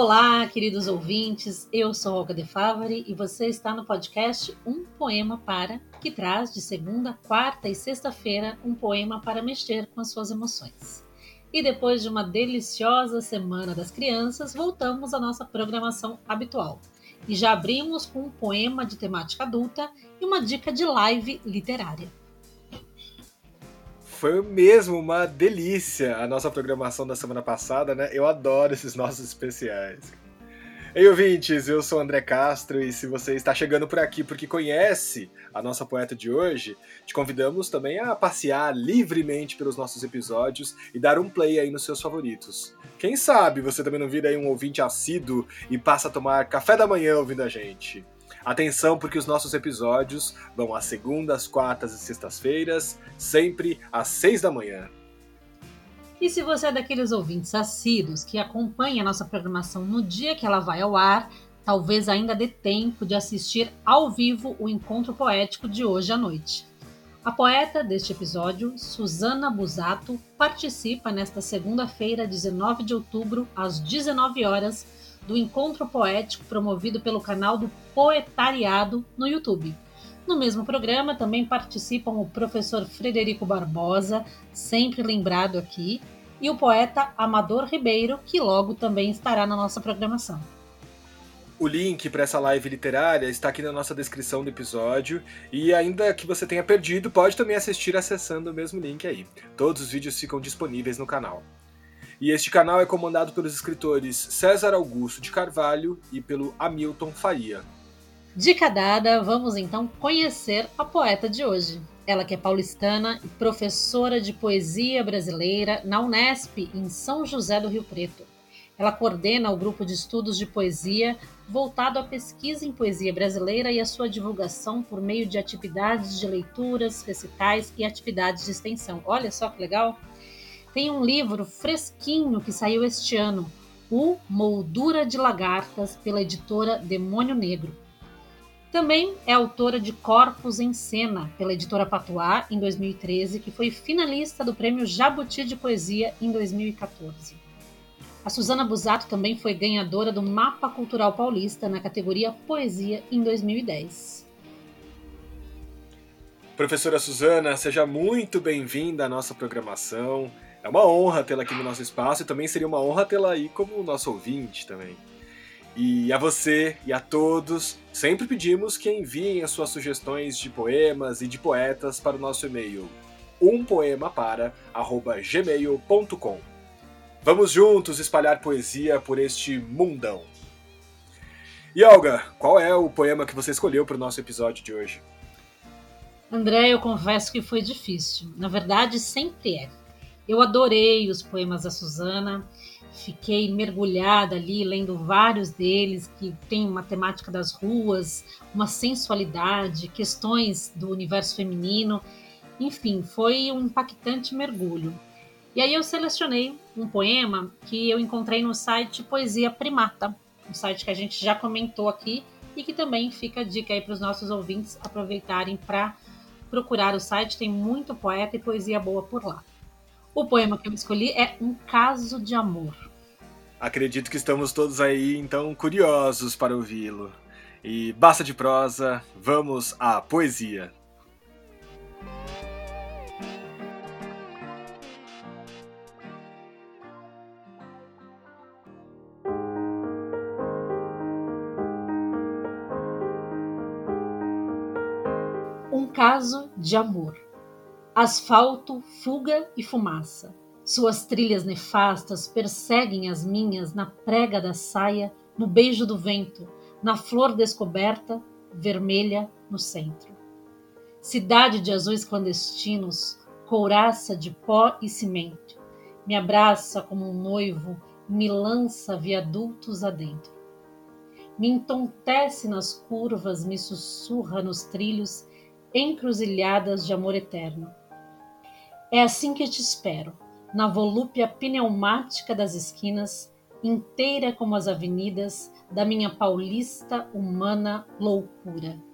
Olá, queridos ouvintes. Eu sou Olga De Favari e você está no podcast Um Poema Para, que traz de segunda, quarta e sexta-feira um poema para mexer com as suas emoções. E depois de uma deliciosa semana das crianças, voltamos à nossa programação habitual. E já abrimos com um poema de temática adulta e uma dica de live literária. Foi mesmo uma delícia a nossa programação da semana passada, né? Eu adoro esses nossos especiais. Ei, ouvintes, eu sou André Castro e se você está chegando por aqui porque conhece a nossa poeta de hoje, te convidamos também a passear livremente pelos nossos episódios e dar um play aí nos seus favoritos. Quem sabe você também não vira aí um ouvinte assíduo e passa a tomar café da manhã ouvindo a gente. Atenção, porque os nossos episódios vão às segundas, quartas e sextas-feiras, sempre às seis da manhã. E se você é daqueles ouvintes assíduos que acompanha a nossa programação no dia que ela vai ao ar, talvez ainda dê tempo de assistir ao vivo o encontro poético de hoje à noite. A poeta deste episódio, Susana Busato, participa nesta segunda-feira, 19 de outubro, às 19 horas, do encontro poético promovido pelo canal do Poetariado no YouTube. No mesmo programa também participam o professor Frederico Barbosa, sempre lembrado aqui, e o poeta Amador Ribeiro, que logo também estará na nossa programação. O link para essa live literária está aqui na nossa descrição do episódio e ainda que você tenha perdido, pode também assistir acessando o mesmo link aí. Todos os vídeos ficam disponíveis no canal. E este canal é comandado pelos escritores César Augusto de Carvalho e pelo Hamilton Faria. Dica dada, vamos então conhecer a poeta de hoje. Ela que é paulistana e professora de poesia brasileira na Unesp, em São José do Rio Preto. Ela coordena o grupo de estudos de poesia voltado à pesquisa em poesia brasileira e à sua divulgação por meio de atividades de leituras, recitais e atividades de extensão. Olha só que legal! Tem um livro fresquinho que saiu este ano, O Moldura de Lagartas, pela editora Demônio Negro. Também é autora de Corpos em Cena, pela editora Patois, em 2013, que foi finalista do Prêmio Jabuti de Poesia em 2014. A Suzana Busato também foi ganhadora do Mapa Cultural Paulista na categoria Poesia em 2010. Professora Suzana, seja muito bem-vinda à nossa programação. É uma honra tê-la aqui no nosso espaço e também seria uma honra tê-la aí como nosso ouvinte também. E a você e a todos, sempre pedimos que enviem as suas sugestões de poemas e de poetas para o nosso e-mail umpoemapara@gmail.com. Vamos juntos espalhar poesia por este mundão. E Olga, qual é o poema que você escolheu para o nosso episódio de hoje? André, eu confesso que foi difícil. Na verdade, sempre é. Eu adorei os poemas da Suzana fiquei mergulhada ali, lendo vários deles que tem uma temática das ruas, uma sensualidade, questões do universo feminino. Enfim, foi um impactante mergulho. E aí eu selecionei um poema que eu encontrei no site Poesia Primata, um site que a gente já comentou aqui e que também fica a dica aí para os nossos ouvintes aproveitarem para procurar o site, tem muito poeta e poesia boa por lá. O poema que eu escolhi é Um Caso de Amor. Acredito que estamos todos aí, então, curiosos para ouvi-lo. E basta de prosa, vamos à poesia. Um caso de amor. Asfalto, fuga e fumaça. Suas trilhas nefastas perseguem as minhas na prega da saia, no beijo do vento, na flor descoberta, vermelha no centro. Cidade de azuis clandestinos, couraça de pó e cimento, me abraça como um noivo me lança viadutos adentro. Me entontece nas curvas, me sussurra nos trilhos, encruzilhadas de amor eterno é assim que te espero, na volúpia pneumática das esquinas, inteira como as avenidas da minha paulista humana loucura.